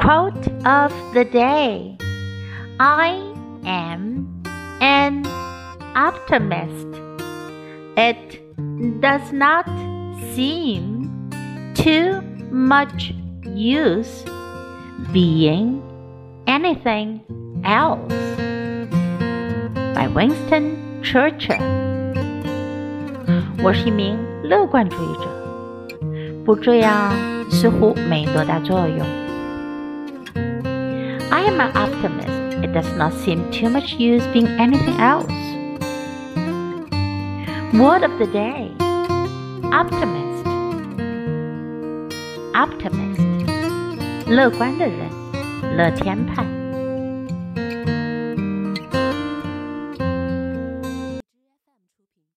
Quote of the day I am an optimist. It does not seem too much use being anything else. By Winston Churchill。我是一名乐观主义者，不这样似乎没多大作用。 I am an optimist. It does not seem too much use being anything else. Word of the day optimist. Optimist. 乐观的人，乐天派。